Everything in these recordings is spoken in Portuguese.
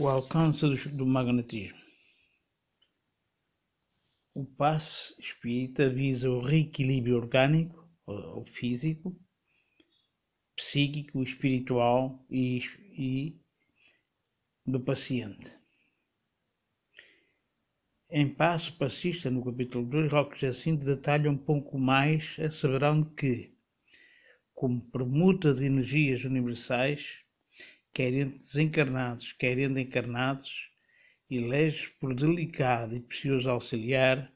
O alcance do magnetismo. O passe espírita visa o reequilíbrio orgânico ou físico, psíquico, espiritual e, e do paciente. Em Passo Passista, no capítulo 2, Roque Jacinto detalha um pouco mais, asseverando que, como permuta de energias universais, quer entre desencarnados, quer entre encarnados, elege por delicado e precioso auxiliar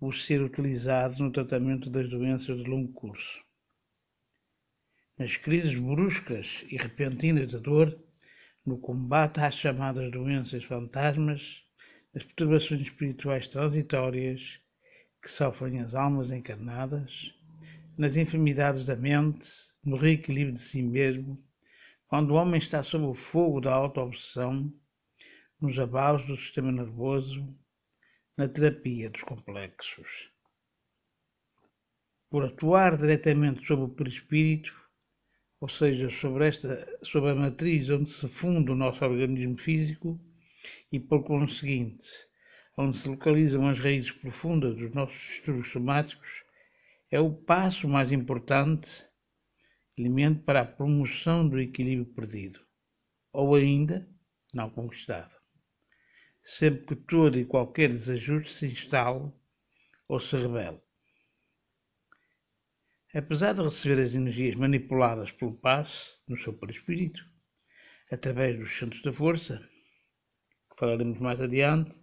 o ser utilizado no tratamento das doenças de longo curso. Nas crises bruscas e repentinas de dor, no combate às chamadas doenças fantasmas, nas perturbações espirituais transitórias que sofrem as almas encarnadas, nas enfermidades da mente, no reequilíbrio de si mesmo, quando o homem está sob o fogo da auto-obsessão, nos abalos do sistema nervoso, na terapia dos complexos. Por atuar diretamente sobre o perispírito, ou seja, sobre, esta, sobre a matriz onde se funda o nosso organismo físico e, por conseguinte, onde se localizam as raízes profundas dos nossos distúrbios somáticos, é o passo mais importante elemento para a promoção do equilíbrio perdido, ou ainda não conquistado, sempre que todo e qualquer desajuste se instale ou se revele. Apesar de receber as energias manipuladas pelo passe no seu perispírito, através dos centros da força, que falaremos mais adiante,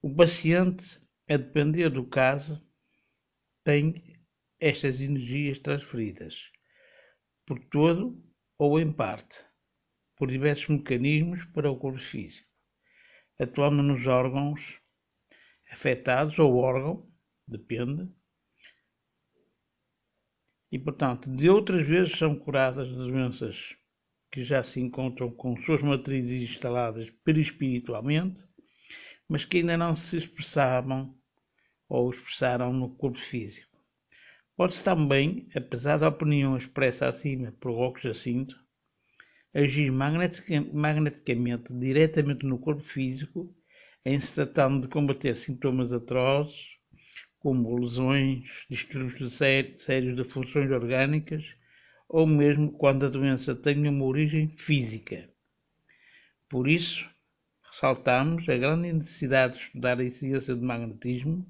o paciente, a depender do caso, tem estas energias transferidas por todo ou em parte, por diversos mecanismos para o corpo físico, atuando nos órgãos afetados ou órgão, depende, e portanto de outras vezes são curadas doenças que já se encontram com suas matrizes instaladas perispiritualmente, mas que ainda não se expressavam ou expressaram no corpo físico. Pode-se também, apesar da opinião expressa acima por Roque Jacinto, agir magneticamente diretamente no corpo físico em se tratando de combater sintomas atrozes, como lesões, distúrbios sérios de funções orgânicas, ou mesmo quando a doença tenha uma origem física. Por isso, ressaltamos a grande necessidade de estudar a ciência do magnetismo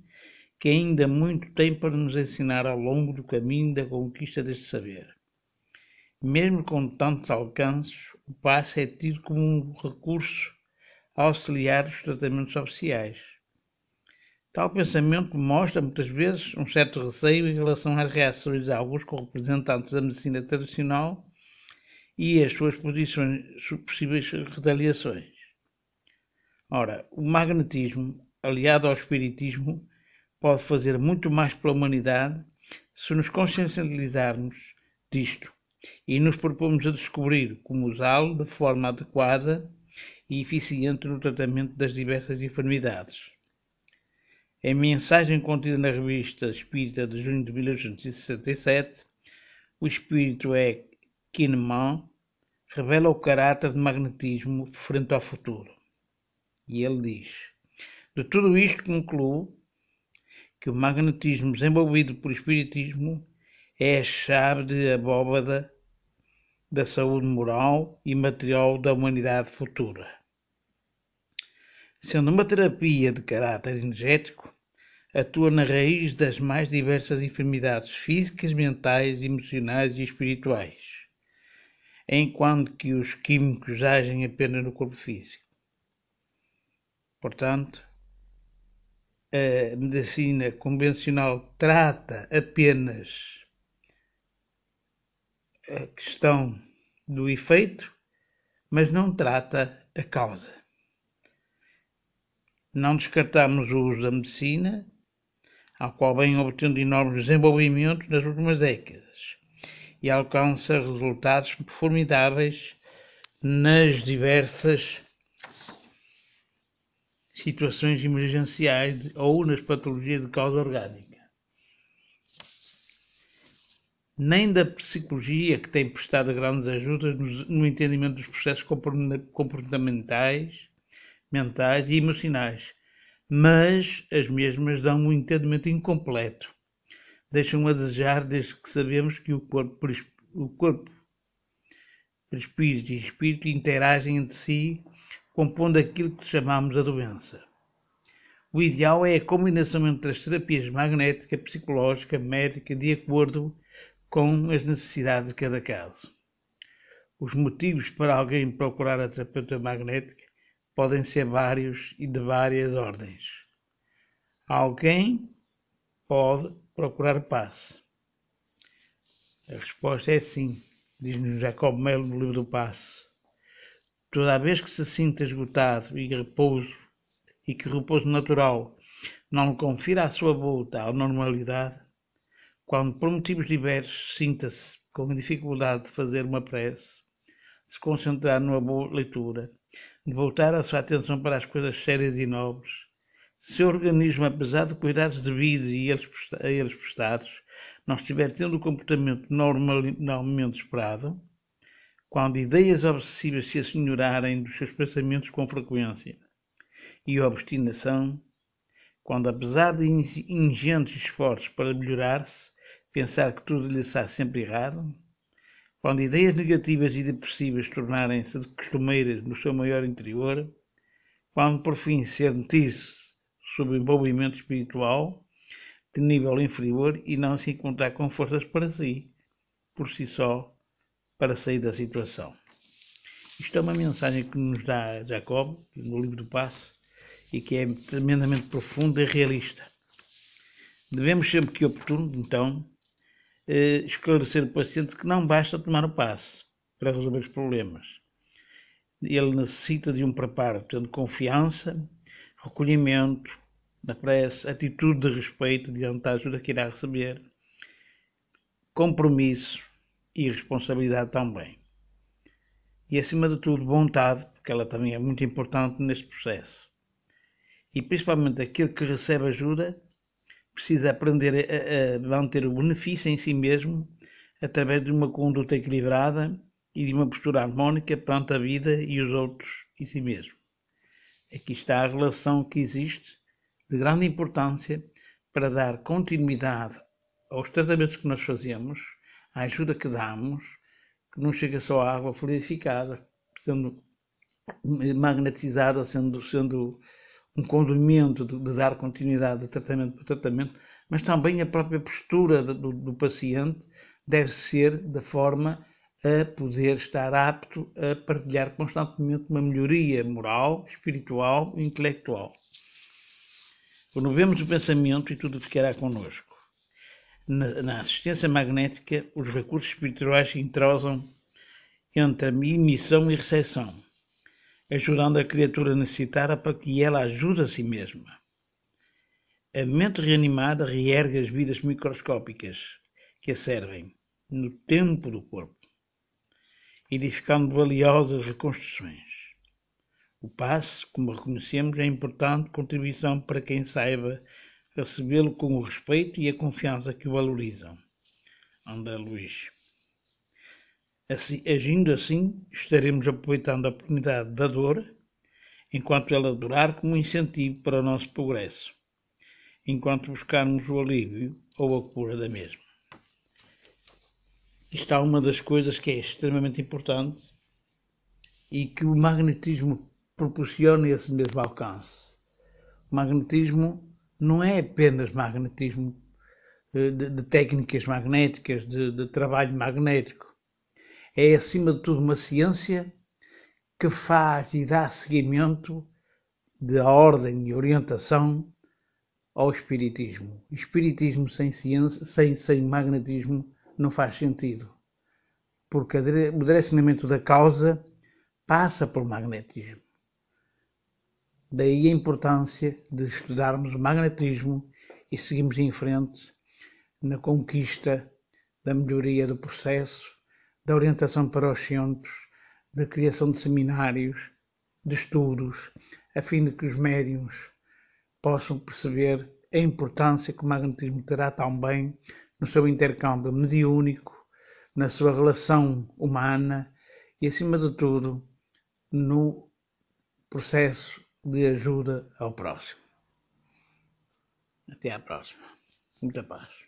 que ainda muito tem para nos ensinar ao longo do caminho da conquista deste saber. Mesmo com tantos alcances, o passe é tido como um recurso auxiliar dos tratamentos oficiais. Tal pensamento mostra muitas vezes um certo receio em relação às reações de alguns representantes da medicina tradicional e as suas posições, possíveis retaliações. Ora, o magnetismo, aliado ao espiritismo, pode fazer muito mais pela humanidade se nos consciencializarmos disto e nos propomos a descobrir como usá-lo de forma adequada e eficiente no tratamento das diversas enfermidades. Em mensagem contida na revista Espírita de junho de 1867, o espírito é Kahneman revela o caráter de magnetismo frente ao futuro. E ele diz: De tudo isto concluo que o magnetismo desenvolvido por espiritismo é a chave de abóbada da saúde moral e material da humanidade futura. Sendo uma terapia de caráter energético, atua na raiz das mais diversas enfermidades físicas, mentais, emocionais e espirituais, enquanto que os químicos agem apenas no corpo físico. Portanto, a medicina convencional trata apenas a questão do efeito, mas não trata a causa. Não descartamos o uso da medicina, ao qual vem obtendo enormes desenvolvimentos nas últimas décadas e alcança resultados formidáveis nas diversas situações emergenciais ou nas patologias de causa orgânica. nem da psicologia, que tem prestado grandes ajudas no entendimento dos processos comportamentais, mentais e emocionais, mas as mesmas dão um entendimento incompleto. Deixam a desejar desde que sabemos que o corpo, o corpo espírito e espírito interagem entre si, compondo aquilo que chamamos a doença. O ideal é a combinação entre as terapias magnética, psicológica, médica, de acordo com as necessidades de cada caso. Os motivos para alguém procurar a terapeuta magnética podem ser vários e de várias ordens. Alguém pode procurar paz. A resposta é sim, diz-nos Jacob Melo no livro do Passe. Toda vez que se sinta esgotado e repouso, e que o repouso natural não confira à sua volta à normalidade, quando por motivos diversos sinta-se com dificuldade de fazer uma prece, se concentrar numa boa leitura, de voltar a sua atenção para as coisas sérias e nobres, seu organismo, apesar de cuidados devidos e a eles prestados, não estiver tendo o comportamento normalmente esperado, quando ideias obsessivas se assenhorarem dos seus pensamentos com frequência, e obstinação, quando, apesar de ingentes esforços para melhorar-se, pensar que tudo lhe está sempre errado, quando ideias negativas e depressivas tornarem-se costumeiras no seu maior interior, quando por fim sentir-se sob envolvimento espiritual de nível inferior e não se encontrar com forças para si, por si só, para sair da situação. Isto é uma mensagem que nos dá Jacob, no livro do Passo, e que é tremendamente profunda e realista. Devemos sempre que oportuno, então, eh, esclarecer o paciente que não basta tomar o passe para resolver os problemas. Ele necessita de um preparo, tendo confiança, recolhimento na prece, atitude de respeito diante da ajuda que irá receber, compromisso e responsabilidade também. E acima de tudo, vontade, porque ela também é muito importante neste processo. E principalmente aquele que recebe ajuda precisa aprender a, a manter o benefício em si mesmo através de uma conduta equilibrada e de uma postura harmónica perante a vida e os outros e si mesmo. Aqui está a relação que existe de grande importância para dar continuidade aos tratamentos que nós fazemos, à ajuda que damos, que não chega só à água fluidificada, sendo magnetizada, sendo, sendo um condimento de, de, dar continuidade de tratamento para tratamento, mas também a própria postura do, do paciente deve ser da forma a poder estar apto a partilhar constantemente uma melhoria moral, espiritual e intelectual. Renovemos o pensamento e tudo ficará connosco. Na, na assistência magnética, os recursos espirituais entrosam entre a emissão e recepção ajudando a criatura necessitada para que ela ajude a si mesma. A mente reanimada reergue as vidas microscópicas que a servem no tempo do corpo, edificando valiosas reconstruções. O passe, como reconhecemos, é importante contribuição para quem saiba recebê-lo com o respeito e a confiança que o valorizam. André Luiz Assim, agindo assim, estaremos aproveitando a oportunidade da dor, enquanto ela durar, como incentivo para o nosso progresso, enquanto buscarmos o alívio ou a cura da mesma. Isto é uma das coisas que é extremamente importante e que o magnetismo proporciona esse mesmo alcance. O magnetismo não é apenas magnetismo eh, de, de técnicas magnéticas, de, de trabalho magnético é, acima de tudo, uma ciência que faz e dá seguimento de ordem e orientação ao espiritismo. Espiritismo sem ciência, sem, sem magnetismo, não faz sentido, porque o direcionamento da causa passa por magnetismo. Daí a importância de estudarmos o magnetismo e seguirmos em frente na conquista da melhoria do processo da orientação para os centros, da criação de seminários, de estudos, a fim de que os médiums possam perceber a importância que o magnetismo terá também no seu intercâmbio mediúnico, na sua relação humana e, acima de tudo, no processo de ajuda ao próximo. Até à próxima. Muita paz.